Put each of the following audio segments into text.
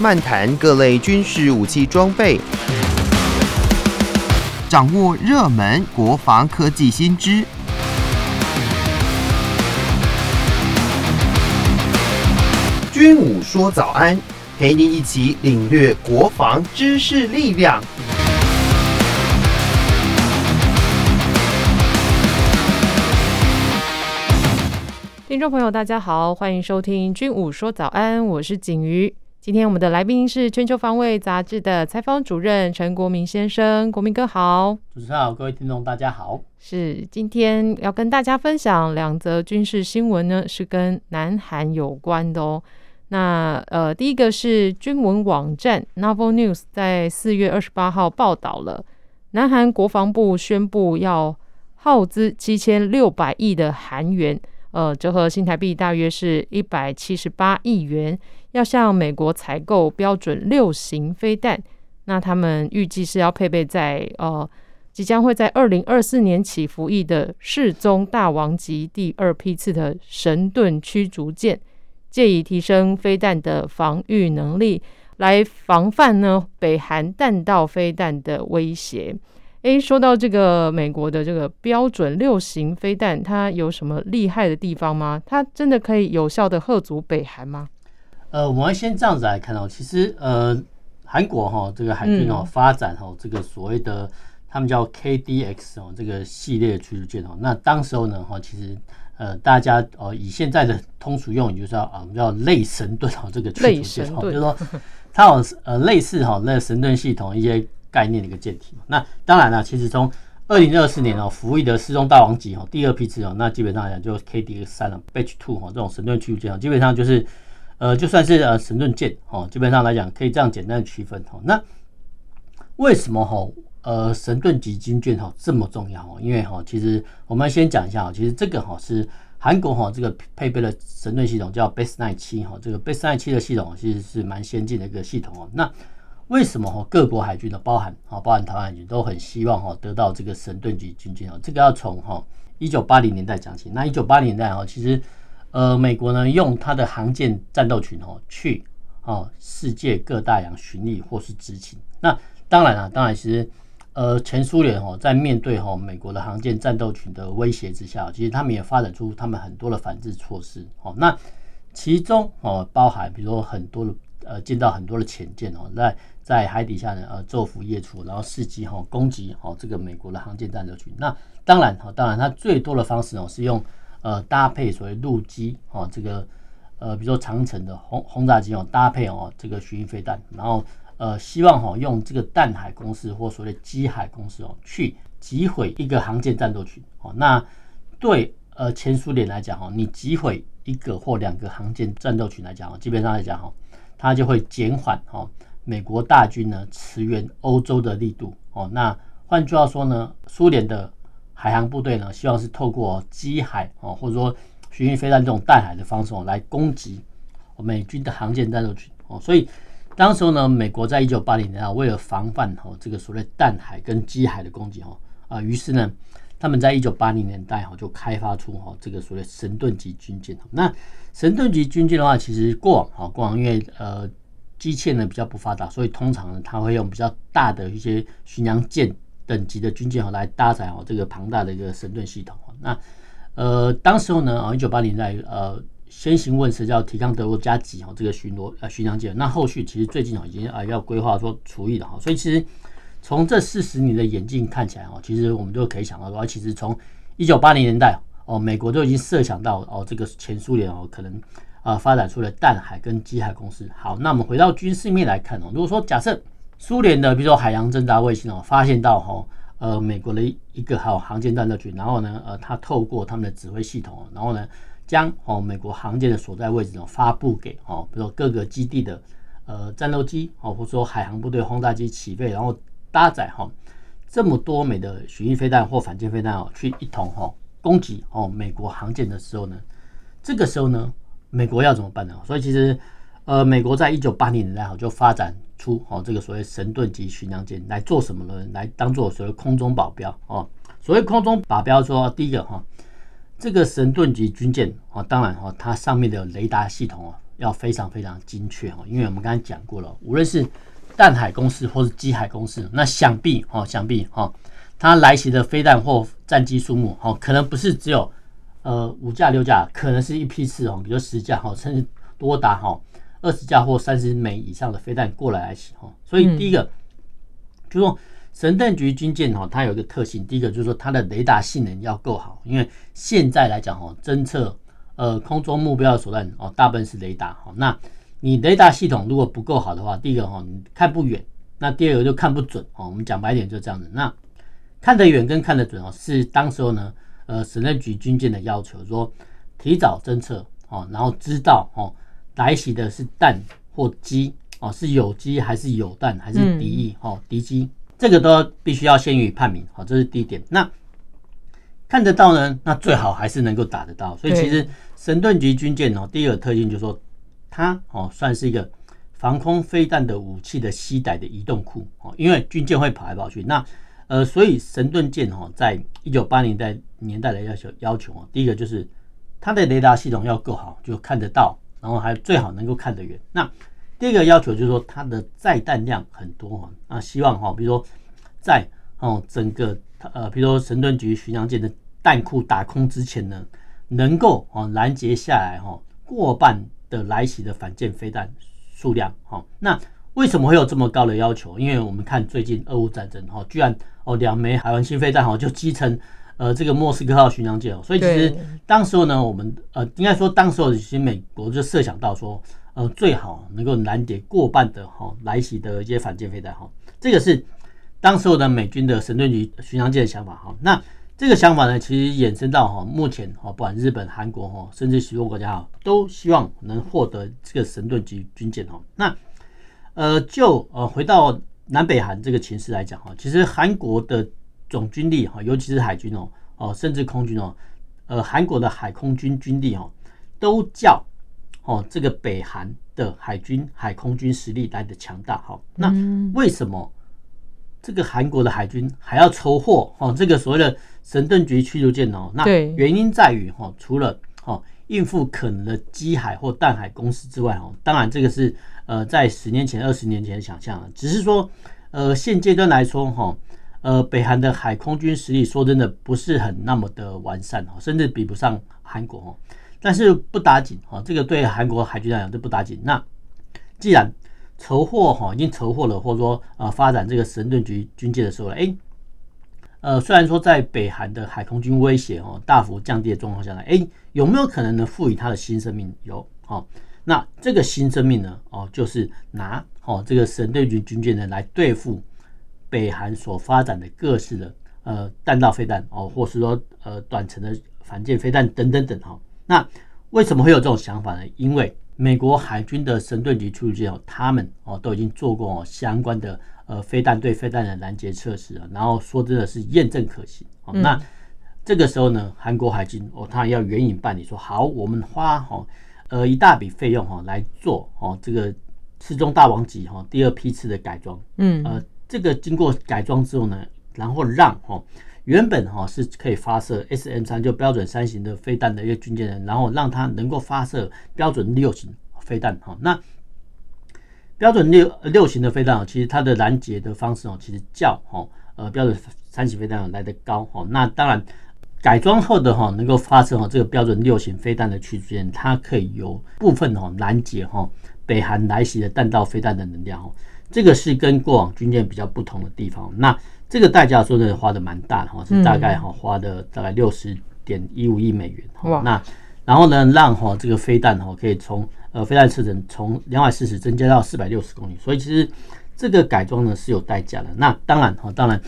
漫谈各类军事武器装备，掌握热门国防科技新知。军武说早安，陪您一起领略国防知识力量。听众朋友，大家好，欢迎收听《军武说早安》，我是景瑜。今天我们的来宾是《全球防卫杂志》的采访主任陈国民先生，国民哥好。主持人好，各位听众大家好。是，今天要跟大家分享两则军事新闻呢，是跟南韩有关的哦。那呃，第一个是军文网站 Novel News 在四月二十八号报道了，南韩国防部宣布要耗资七千六百亿的韩元。呃，折合新台币大约是一百七十八亿元，要向美国采购标准六型飞弹。那他们预计是要配备在呃，即将会在二零二四年起服役的世宗大王级第二批次的神盾驱逐舰，借以提升飞弹的防御能力，来防范呢北韩弹道飞弹的威胁。诶，说到这个美国的这个标准六型飞弹，它有什么厉害的地方吗？它真的可以有效的吓阻北韩吗？呃，我们先这样子来看哦，其实呃，韩国哈这个海军哦发展哦这个所谓的他们叫 KDX 哦这个系列驱逐舰哦，那当时候呢哈，其实呃大家哦以现在的通俗用语就是啊我们叫类神盾哦这个驱逐舰哦，就是说它有呃类似哈那个神盾系统一些。概念的一个舰体，那当然了，其实从二零二四年哦，服役的失踪大王级哦，第二批次哦，那基本上来讲就 KDX 三了，Batch Two 哦，这种神盾驱逐舰哦，基本上就是呃，就算是呃神盾舰哦，基本上来讲可以这样简单的区分哦。那为什么哈呃神盾级军舰哈这么重要哦？因为哈，其实我们先讲一下哦，其实这个哈是韩国哈这个配备了神盾系统叫 Base Nine 七哈，这个 Base Nine 七的系统其实是蛮先进的一个系统哦。那为什么哈各国海军的包含啊，包含台湾海军都很希望哈得到这个神盾级军舰哦？这个要从哈一九八零年代讲起。那一九八零年代哈，其实呃美国呢用它的航舰战斗群哦去啊世界各大洋巡历或是执勤。那当然啊，当然其实呃前苏联哈在面对哈美国的航舰战斗群的威胁之下，其实他们也发展出他们很多的反制措施哦。那其中哦包含比如说很多的呃建造很多的潜舰哦在在海底下呢，呃，昼伏夜出，然后伺机哈攻击哈这个美国的航舰战斗群。那当然哈，当然它最多的方式哦是用呃搭配所谓陆基哦这个呃比如说长城的轰轰炸机哦搭配哦这个巡弋飞弹，然后呃希望哈用这个弹海攻势或所谓机海攻势哦去击毁一个航舰战斗群哦。那对呃前苏联来讲哈，你击毁一个或两个航舰战斗群来讲哦，基本上来讲哈，它就会减缓哈。美国大军呢驰援欧洲的力度哦，那换句话说呢，苏联的海航部队呢，希望是透过机海哦，或者说巡弋飞弹这种弹海的方式哦，来攻击美军的航舰战斗群哦。所以当时候呢，美国在一九八零年啊，为了防范哦这个所谓弹海跟机海的攻击哦啊，于是呢，他们在一九八零年代哈就开发出哈这个所谓神盾级军舰。那神盾级军舰的话，其实过往哈过往因为呃。机械呢比较不发达，所以通常呢，它会用比较大的一些巡洋舰等级的军舰哦来搭载哦这个庞大的一个神盾系统。那呃，当时候呢啊，一九八零年代呃先行问世叫提康德罗加级哦这个巡逻呃巡洋舰。那后续其实最近哦已经啊要规划说除役了哈。所以其实从这四十年的演进看起来哦，其实我们就可以想到说，其实从一九八零年代哦，美国都已经设想到哦这个前苏联哦可能。啊，发展出了弹海跟机海攻势。好，那我们回到军事面来看哦。如果说假设苏联的，比如说海洋侦察卫星哦，发现到哈呃美国的一个好航舰战斗群，然后呢呃，它透过他们的指挥系统，然后呢将哦美国航舰的所在位置呢发布给哦，比如说各个基地的呃战斗机哦，或者说海航部队轰炸机起飞，然后搭载哈这么多枚的巡弋飞弹或反舰飞弹哦，去一同哈攻击哦美国航舰的时候呢，这个时候呢。美国要怎么办呢？所以其实，呃，美国在一九八零年代哈就发展出哦这个所谓神盾级巡洋舰来做什么呢？来当做所谓空中保镖哦。所谓空中保镖说，第一个哈，这个神盾级军舰哦，当然哈，它上面的雷达系统哦，要非常非常精确哈，因为我们刚才讲过了，无论是弹海攻势或是机海攻势，那想必哈想必哈，它来袭的飞弹或战机数目哈，可能不是只有呃五架六架，可能是一批次哦，比如十架哈，甚至多达哈二十架或三十枚以上的飞弹过来来袭哈。所以第一个、嗯、就是说，神盾局军舰哈，它有一个特性，第一个就是说它的雷达性能要够好，因为现在来讲哈，侦测。呃，空中目标的手段哦，大部分是雷达哈。那你雷达系统如果不够好的话，第一个哈，你看不远；那第二个就看不准哦。我们讲白点就这样子。那看得远跟看得准哦，是当时候呢，呃，神盾局军舰的要求，说提早侦测哦，然后知道哦，来袭的是弹或机哦，是有机还是有弹还是敌意哦，敌机，这个都必须要先予以判明。好，这是第一点。那看得到呢，那最好还是能够打得到。所以其实神盾局军舰哦，第一个特性就是说，它哦算是一个防空飞弹的武器的携带的移动库哦，因为军舰会跑来跑去。那呃，所以神盾舰哦，在一九八零代年代的要求要求哦，第一个就是它的雷达系统要够好，就看得到，然后还最好能够看得远。那第二个要求就是说，它的载弹量很多啊，那希望哈，比如说在哦整个。呃，比如说神盾局巡洋舰的弹库打空之前呢，能够哦拦截下来哈过半的来袭的反舰飞弹数量哈。那为什么会有这么高的要求？因为我们看最近俄乌战争哈，居然哦两枚海王星飞弹哈就击沉呃这个莫斯科号巡洋舰哦。所以其实当时候呢，我们呃应该说当时候其实美国就设想到说呃最好能够拦截过半的哈来袭的一些反舰飞弹哈，这个是。当时候的美军的神盾局巡洋舰的想法哈，那这个想法呢，其实衍生到哈，目前哈，不管日本、韩国哈，甚至许多国家哈，都希望能获得这个神盾局军舰哈。那呃，就呃回到南北韩这个情势来讲哈，其实韩国的总军力哈，尤其是海军哦哦，甚至空军哦，呃，韩国的海空军军力哦，都叫哦这个北韩的海军海空军实力来的强大哈。那为什么？这个韩国的海军还要筹获哦，这个所谓的神盾局驱逐舰哦，那原因在于哈，除了哦应付可能的机海或弹海攻势之外哦，当然这个是呃在十年前、二十年前的想象，只是说呃现阶段来说哈，呃北韩的海空军实力说真的不是很那么的完善哦，甚至比不上韩国哦，但是不打紧哦，这个对韩国海军来讲都不打紧。那既然筹获哈，已经筹获了，或者说呃发展这个神盾局军舰的时候了，哎，呃，虽然说在北韩的海空军威胁哦大幅降低的状况下呢，哎，有没有可能呢赋予它的新生命？有，哦，那这个新生命呢，哦，就是拿哦这个神盾局军舰呢来对付北韩所发展的各式的呃弹道飞弹哦，或是说呃短程的反舰飞弹等等等哈。那为什么会有这种想法呢？因为美国海军的神盾局驱逐舰哦，他们哦都已经做过哦相关的呃飞弹对飞弹的拦截测试了，然后说真的是验证可行。哦，那这个时候呢，韩国海军哦，他要援引办理说好，我们花哦呃一大笔费用哈来做哦这个刺中大王级哈第二批次的改装，嗯呃这个经过改装之后呢，然后让哈。原本哈是可以发射 S M 三就标准三型的飞弹的一个军舰，然后让它能够发射标准六型飞弹哈。那标准六六型的飞弹其实它的拦截的方式哦，其实较哈呃标准三型飞弹来得高哈。那当然改装后的哈能够发射哈这个标准六型飞弹的驱逐舰，它可以有部分哈拦截哈北韩来袭的弹道飞弹的能量哈。这个是跟过往军舰比较不同的地方。那这个代价说真的花的蛮大的哈，是大概哈花的大概六十点一五亿美元。哇！那然后呢，让哈这个飞弹哈可以从呃飞弹射程从两百四十增加到四百六十公里。所以其实这个改装呢是有代价的。那当然哈，当然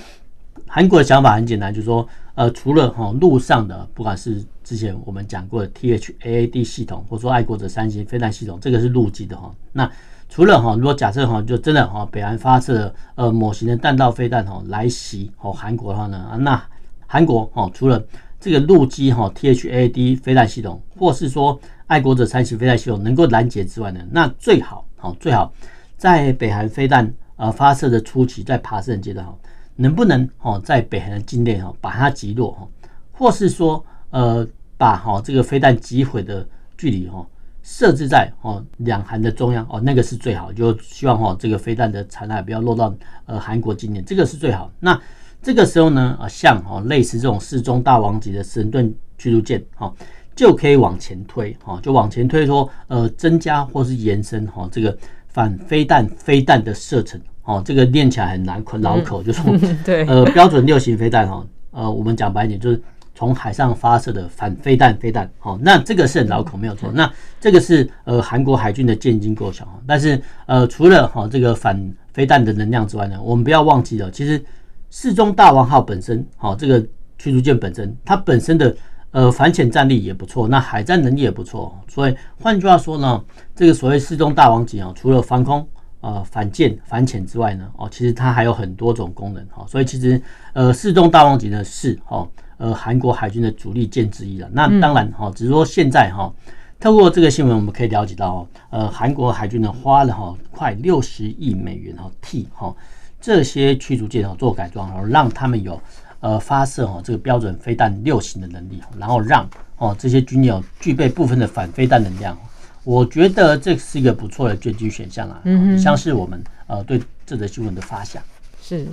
韩国的想法很简单，就是说呃除了哈路上的，不管是之前我们讲过的 THAAD 系统，或者说爱国者三型飞弹系统，这个是陆基的哈。那除了哈，如果假设哈，就真的哈，北韩发射呃某型的弹道飞弹哈来袭哦韩国的话呢，那韩国哈除了这个陆基哈 THAAD 飞弹系统，或是说爱国者三型飞弹系统能够拦截之外呢，那最好哈最好在北韩飞弹呃发射的初期，在爬升阶段哈，能不能哈在北韩的境内哈把它击落哈，或是说呃把哈这个飞弹击毁的距离哈。设置在哦两韩的中央哦，那个是最好，就希望哦这个飞弹的残骸不要落到呃韩国境内，这个是最好。那这个时候呢，啊像哦类似这种世宗大王级的神盾驱逐舰哈，就可以往前推哈，就往前推说呃增加或是延伸哈这个反飞弹飞弹的射程哦，这个念起来很难困绕口，就说 对呃标准六型飞弹哈，呃我们讲白一点就是。从海上发射的反飞弹飞弹，好，那这个是很绕口，没有错。那这个是呃韩国海军的舰机构想，但是呃除了哈这个反飞弹的能量之外呢，我们不要忘记了，其实世宗大王号本身，好这个驱逐舰本身，它本身的呃反潜战力也不错，那海战能力也不错。所以换句话说呢，这个所谓世宗大王级啊，除了防空、呃反舰、反潜之外呢，哦，其实它还有很多种功能哈。所以其实呃世宗大王级呢是哈。呃，韩国海军的主力舰之一了。那当然哈，只是说现在哈，透过这个新闻，我们可以了解到，呃，韩国海军呢花了哈快六十亿美元哈替哈这些驱逐舰哈做改装，然后让他们有呃发射哈这个标准飞弹六型的能力，然后让哦这些军舰具备部分的反飞弹能量。我觉得这是一个不错的军机选项啊，嗯，像是我们呃对这则新闻的发想是。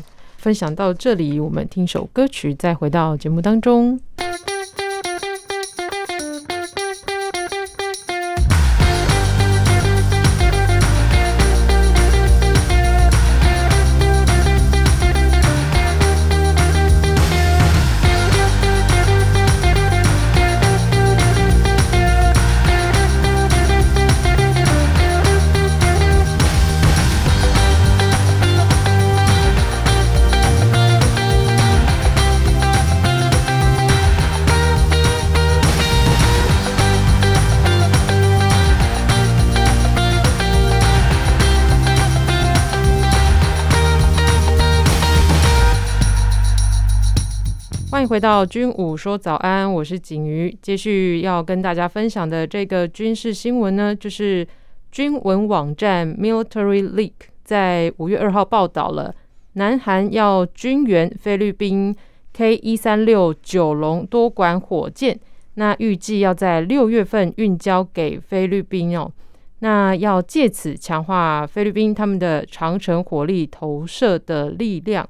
分享到这里，我们听首歌曲，再回到节目当中。回到军武说早安，我是景瑜。继续要跟大家分享的这个军事新闻呢，就是军文网站 Military Leak 在五月二号报道了，南韩要军援菲律宾 K 一三六九龙多管火箭，那预计要在六月份运交给菲律宾哦，那要借此强化菲律宾他们的长城火力投射的力量。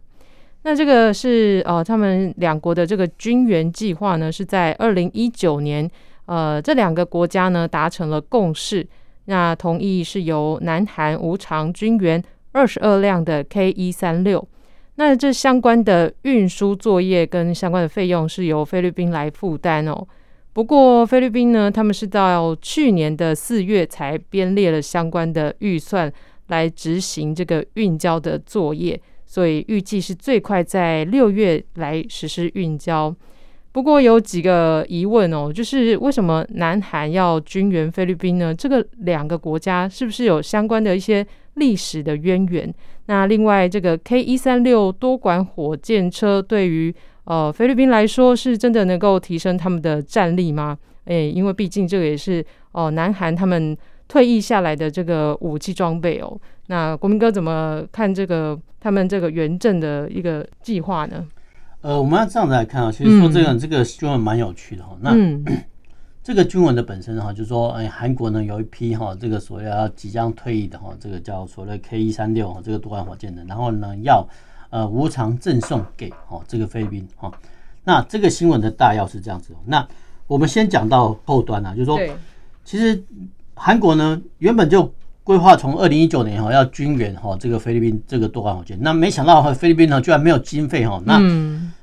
那这个是呃，他们两国的这个军援计划呢，是在二零一九年，呃，这两个国家呢达成了共识，那同意是由南韩无偿军援二十二辆的 K 一三六，那这相关的运输作业跟相关的费用是由菲律宾来负担哦。不过菲律宾呢，他们是到去年的四月才编列了相关的预算来执行这个运交的作业。所以预计是最快在六月来实施运交，不过有几个疑问哦，就是为什么南韩要军援菲律宾呢？这个两个国家是不是有相关的一些历史的渊源？那另外，这个 K 一三六多管火箭车对于呃菲律宾来说，是真的能够提升他们的战力吗？诶，因为毕竟这个也是哦、南韩他们退役下来的这个武器装备哦。那国民哥怎么看这个他们这个援政的一个计划呢？呃，我们要这样子来看啊，其实说这个、嗯、这个新闻蛮有趣的哈。那、嗯、这个军文的本身哈，就是说，哎，韩国呢有一批哈，这个所谓要即将退役的哈，这个叫所谓 K 一三六哈，这个多管火箭的，然后呢要呃无偿赠送给哈这个菲律宾哈。那这个新闻的大要是这样子。那我们先讲到后端啊，就是说，其实韩国呢原本就。规划从二零一九年哈要军援哈这个菲律宾这个多管火箭，那没想到哈菲律宾呢居然没有经费哈，那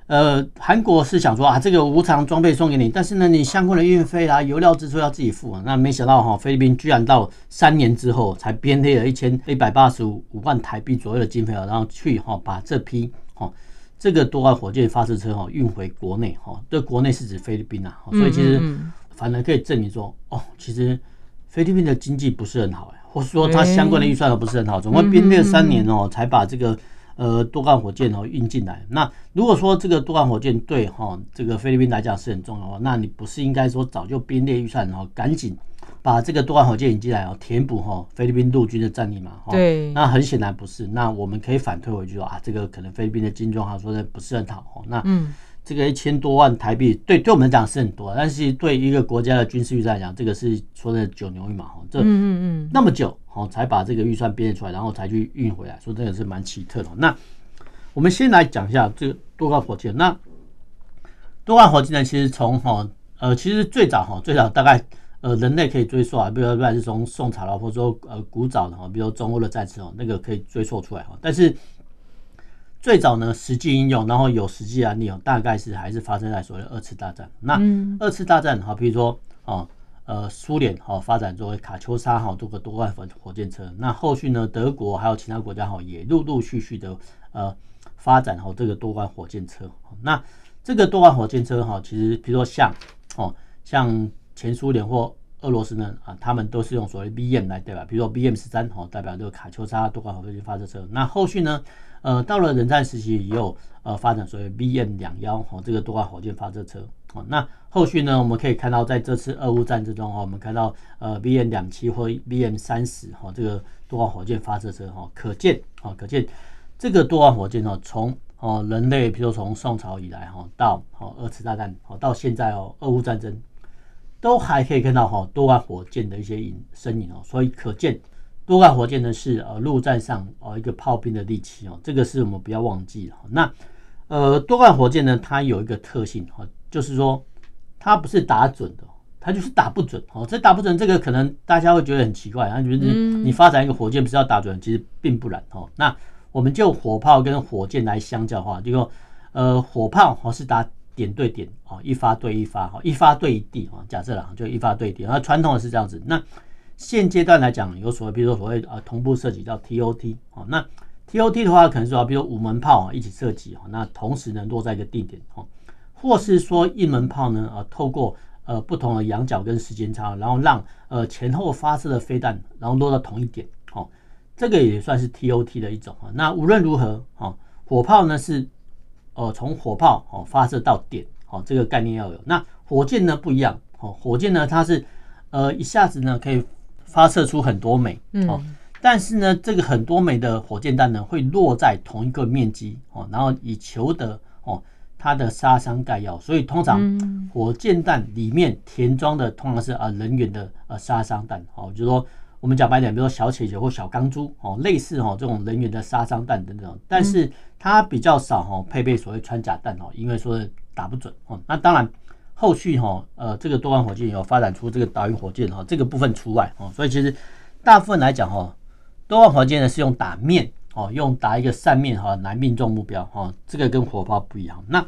呃韩国是想说啊这个无偿装备送给你，但是呢你相关的运费啦、油料支出要自己付啊，那没想到哈菲律宾居然到三年之后才编列了一千一百八十五万台币左右的经费啊，然后去哈把这批哈这个多管火箭发射车哈运回国内哈，这国内是指菲律宾啊，所以其实反而可以证明说哦，其实菲律宾的经济不是很好哎。或是说它相关的预算都不是很好，总共编列三年哦，才把这个呃多管火箭哦运进来。那如果说这个多管火箭对哈这个菲律宾来讲是很重要的话，那你不是应该说早就编列预算然后赶紧把这个多管火箭引进来哦，填补哈菲律宾陆军的战力嘛？对。那很显然不是。那我们可以反推回去说啊，这个可能菲律宾的经济状况说的不是很好哦。那嗯，这个一千多万台币，对对我们来讲是很多，但是对一个国家的军事预算来讲，这个是说的九牛一毛哈。这嗯嗯那么久哦，才把这个预算编出来，然后才去运回来，说这个是蛮奇特的。那我们先来讲一下这个多管火箭。那多管火箭呢，其实从哈呃，其实最早哈，最早大概。呃，人类可以追溯啊，比如说不管是从宋朝了，或者说呃古早的哈，比如说中欧的战争哦，那个可以追溯出来哈。但是最早呢，实际应用，然后有实际案例哦，大概是还是发生在所谓的二次大战。那二次大战哈，比如说哦，呃，苏联哈发展作为卡秋莎哈多个多管火火箭车，那后续呢，德国还有其他国家哈也陆陆续续的呃发展哈这个多管火箭车。那这个多管火箭车哈，其实比如说像哦像。前苏联或俄罗斯呢啊，他们都是用所谓 BM 来对吧？比如说 BM 十三哦，代表这个卡秋莎多管火箭发射车。那后续呢，呃，到了冷战时期也有呃发展所谓 BM 两幺哦，这个多管火箭发射车哦。那后续呢，我们可以看到在这次俄乌战争中哦，我们看到呃 BM 两七或 BM 三十哈这个多管火箭发射车哈，可见啊，可见这个多管火箭哦，从哦人类比如说从宋朝以来哈到哦二次大战哦到现在哦俄乌战争。都还可以看到哈多管火箭的一些影身影哦，所以可见多管火箭呢是呃陆战上哦一个炮兵的利器哦，这个是我们不要忘记了。那呃多管火箭呢，它有一个特性哈，就是说它不是打准的，它就是打不准哦。这打不准这个可能大家会觉得很奇怪，啊，觉得你发展一个火箭不是要打准，其实并不然哦。那我们就火炮跟火箭来相较的话，就说呃火炮哦是打。点对点哦，一发对一发哈，一发对一地哈。假设了就一发对地，那传统的是这样子。那现阶段来讲，有所谓，比如说所谓呃同步射击叫 TOT 哦。那 TOT 的话，可能说比如五门炮啊一起射击哈，那同时呢落在一个地点哈，或是说一门炮呢呃透过呃不同的仰角跟时间差，然后让呃前后发射的飞弹然后落到同一点哦，这个也算是 TOT 的一种啊。那无论如何啊，火炮呢是。哦，从火炮哦发射到点，哦这个概念要有。那火箭呢不一样，哦火箭呢它是呃一下子呢可以发射出很多枚，哦，但是呢这个很多枚的火箭弹呢会落在同一个面积，哦，然后以求得哦它的杀伤概要。所以通常火箭弹里面填装的通常是啊人员的呃杀伤弹，哦，就是说。我们讲白点，比如说小铁球或小钢珠哦，类似哦这种人员的杀伤弹等等，但是它比较少哈配备所谓穿甲弹哦，因为说打不准哦。那当然后续哈呃这个多管火箭有发展出这个导引火箭哈，这个部分除外哦。所以其实大部分来讲哈，多管火箭呢是用打面哦，用打一个扇面哈来命中目标哈，这个跟火炮不一样。那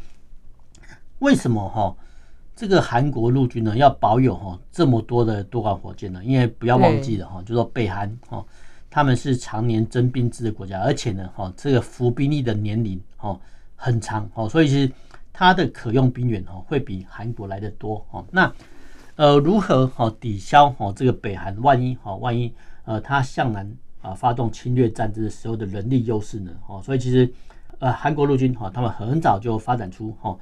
为什么哈？这个韩国陆军呢，要保有哈这么多的多管火箭呢，因为不要忘记了哈，就说北韩哈，他们是常年征兵制的国家，而且呢哈，这个服兵役的年龄哈很长哦，所以其实它的可用兵员哦会比韩国来得多哦。那呃如何哦抵消哦这个北韩万一哦万一呃他向南啊发动侵略战争的时候的人力优势呢？哦，所以其实呃韩国陆军哈他们很早就发展出哈。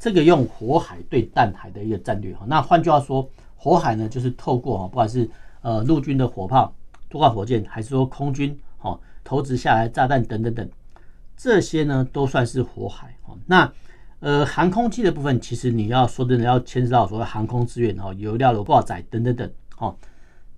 这个用火海对弹海的一个战略哈，那换句话说，火海呢就是透过哈，不管是呃陆军的火炮、多管火箭，还是说空军哈投掷下来炸弹等等等，这些呢都算是火海哈。那呃航空器的部分，其实你要说真的要牵涉到所谓航空资源哦，油料的挂载等等等哦，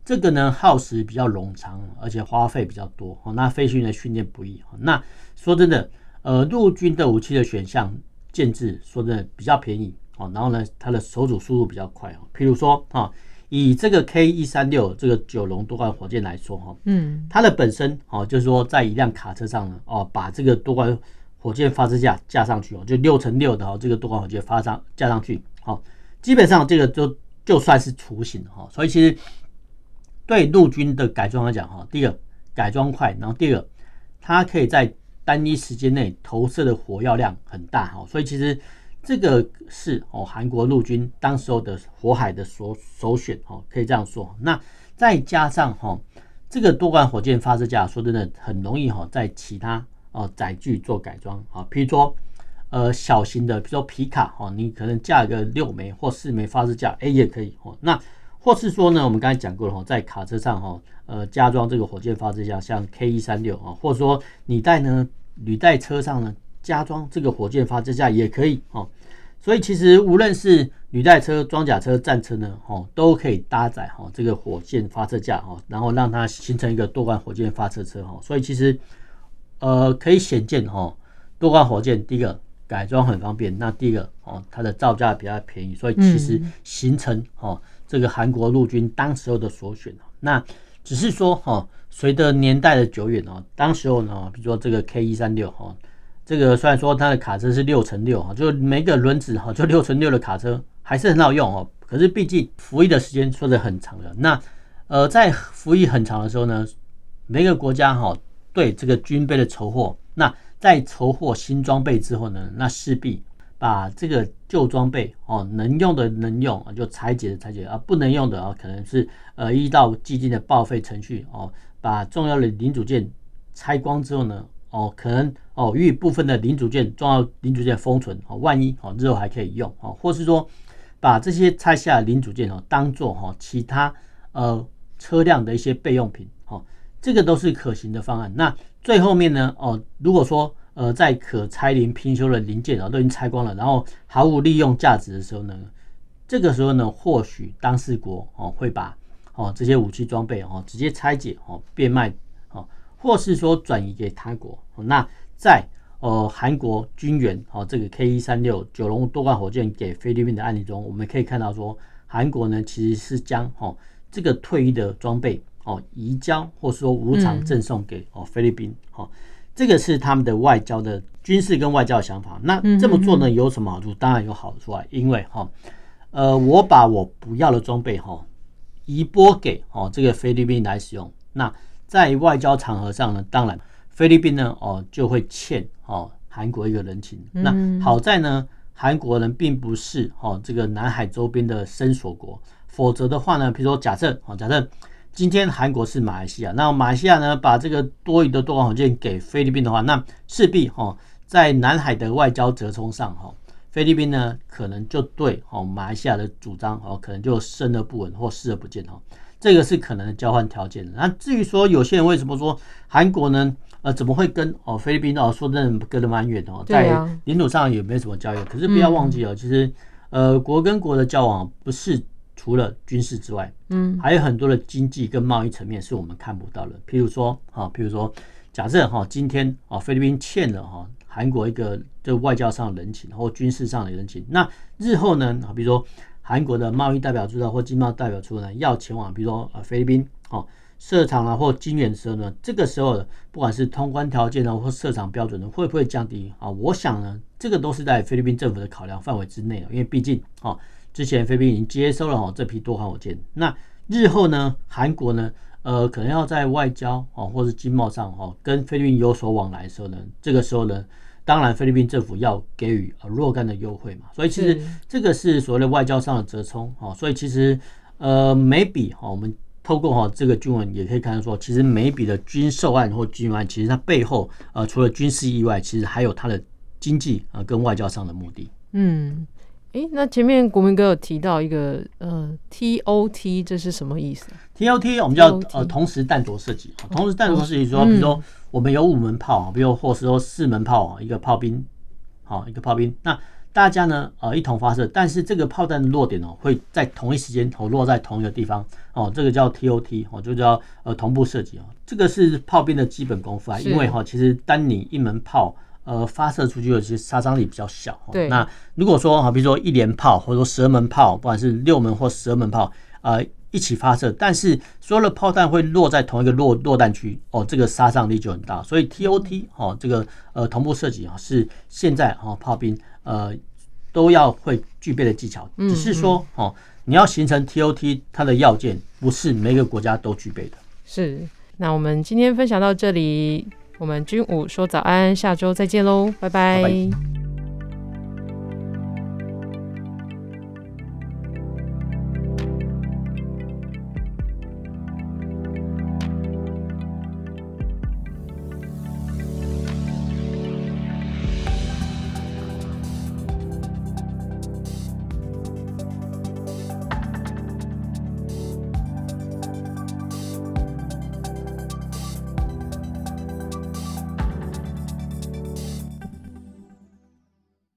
这个呢耗时比较冗长，而且花费比较多哦。那飞行员的训练不易哦。那说真的，呃陆军的武器的选项。建制说真的比较便宜哦，然后呢，它的手组速度比较快哦。譬如说哦，以这个 K 一三六这个九龙多管火箭来说哈，嗯，它的本身哦，就是说在一辆卡车上呢哦，把这个多管火箭发射架架上去哦，就六乘六的哦，这个多管火箭发上架上去，好，基本上这个就就算是雏形哈。所以其实对陆军的改装来讲哈，第一个改装快，然后第二它可以在单一时间内投射的火药量很大哈，所以其实这个是哦韩国陆军当时候的火海的首首选哦，可以这样说。那再加上哈这个多管火箭发射架，说真的很容易哈在其他哦载具做改装啊，比如说呃小型的，比如说皮卡哈，你可能架个六枚或四枚发射架，哎也可以哦。那或是说呢，我们刚才讲过了哈，在卡车上哈。呃，加装这个火箭发射架，像 K 一三六啊，或者说你在呢履带车上呢加装这个火箭发射架也可以哦。所以其实无论是履带车、装甲车、战车呢，哦，都可以搭载哈这个火箭发射架哈，然后让它形成一个多管火箭发射车哈。所以其实呃可以显见哈，多管火箭第一个改装很方便，那第一个哦它的造价比较便宜，所以其实形成哦这个韩国陆军当时候的首选。那只是说哈，随着年代的久远哦，当时候呢，比如说这个 K 一三六哈。这个虽然说它的卡车是六乘六哈，就每个轮子哈，就六乘六的卡车还是很好用哦。可是毕竟服役的时间说的很长了，那呃在服役很长的时候呢，每个国家哈对这个军备的筹获，那在筹获新装备之后呢，那势必把这个旧装备哦能用的能用就拆解的拆解，而不能用的啊可能是呃依照既定的报废程序哦，把重要的零组件拆光之后呢。哦，可能哦，予部分的零组件、重要零组件封存哦，万一哦日后还可以用哦，或是说把这些拆下的零组件哦，当做哈其他呃车辆的一些备用品哦，这个都是可行的方案。那最后面呢哦，如果说呃在可拆零拼修的零件啊都已经拆光了，然后毫无利用价值的时候呢，这个时候呢，或许当事国哦会把哦这些武器装备哦直接拆解哦变卖哦。或是说转移给他国，那在呃韩国军援哦这个 K 一三六九龙多管火箭给菲律宾的案例中，我们可以看到说韩国呢其实是将哦这个退役的装备哦移交或是说无偿赠送给哦菲律宾，哦这个是他们的外交的军事跟外交的想法。那这么做呢有什么好处？当然有好处啊，因为哈呃我把我不要的装备哈移拨给哦这个菲律宾来使用，那。在外交场合上呢，当然菲律宾呢，哦就会欠哦韩国一个人情。那好在呢，韩国人并不是哦这个南海周边的声索国，否则的话呢，比如说假设哦假设今天韩国是马来西亚，那马来西亚呢把这个多余的多管火箭给菲律宾的话，那势必哦在南海的外交折冲上哈，菲律宾呢可能就对哦马来西亚的主张哦可能就视而不闻或视而不见哈。这个是可能的交换条件的。那至于说有些人为什么说韩国呢？呃，怎么会跟哦菲律宾哦说真的隔得蛮远的哦，在领土上也没什么交易。可是不要忘记哦，其实呃国跟国的交往不是除了军事之外，嗯，还有很多的经济跟贸易层面是我们看不到的。譬如说哈，譬如说假设哈今天啊菲律宾欠了哈韩国一个就外交上的人情或军事上的人情，那日后呢，啊比如说。韩国的贸易代表处或经贸代表处呢，要前往比如说呃菲律宾哦设厂啊或经援的时候呢，这个时候不管是通关条件呢或设厂标准呢，会不会降低啊？我想呢，这个都是在菲律宾政府的考量范围之内的，因为毕竟哦之前菲律宾已经接收了哦这批多管火箭，那日后呢韩国呢呃可能要在外交哦或是经贸上哦跟菲律宾有所往来的时候呢，这个时候呢。当然，菲律宾政府要给予呃若干的优惠嘛，所以其实这个是所谓的外交上的折冲哈。所以其实呃每笔哈，我们透过哈这个军文也可以看到说，其实每笔的军售案或军案，其实它背后呃除了军事以外，其实还有它的经济啊跟外交上的目的。嗯，诶，那前面国民哥有提到一个呃 TOT，这是什么意思？TOT 我们叫呃同时弹头射击，同时弹着射击说，比如说。我们有五门炮，比如或是说四门炮，一个炮兵，好一个炮兵。那大家呢，呃，一同发射，但是这个炮弹的落点哦，会在同一时间投落在同一个地方哦，这个叫 TOT 哦，就叫呃同步射击哦。这个是炮兵的基本功夫啊，因为哈，其实单你一门炮呃发射出去的，其实杀伤力比较小。对。那如果说哈，比如说一连炮，或者说十二门炮，不管是六门或十二门炮，呃。一起发射，但是所有的炮弹会落在同一个落落弹区哦，这个杀伤力就很大。所以 TOT 哦，这个呃同步射击啊，是现在哦炮兵呃都要会具备的技巧。只是说哦，你要形成 TOT，它的要件不是每个国家都具备的。是，那我们今天分享到这里，我们军武说早安，下周再见喽，拜拜。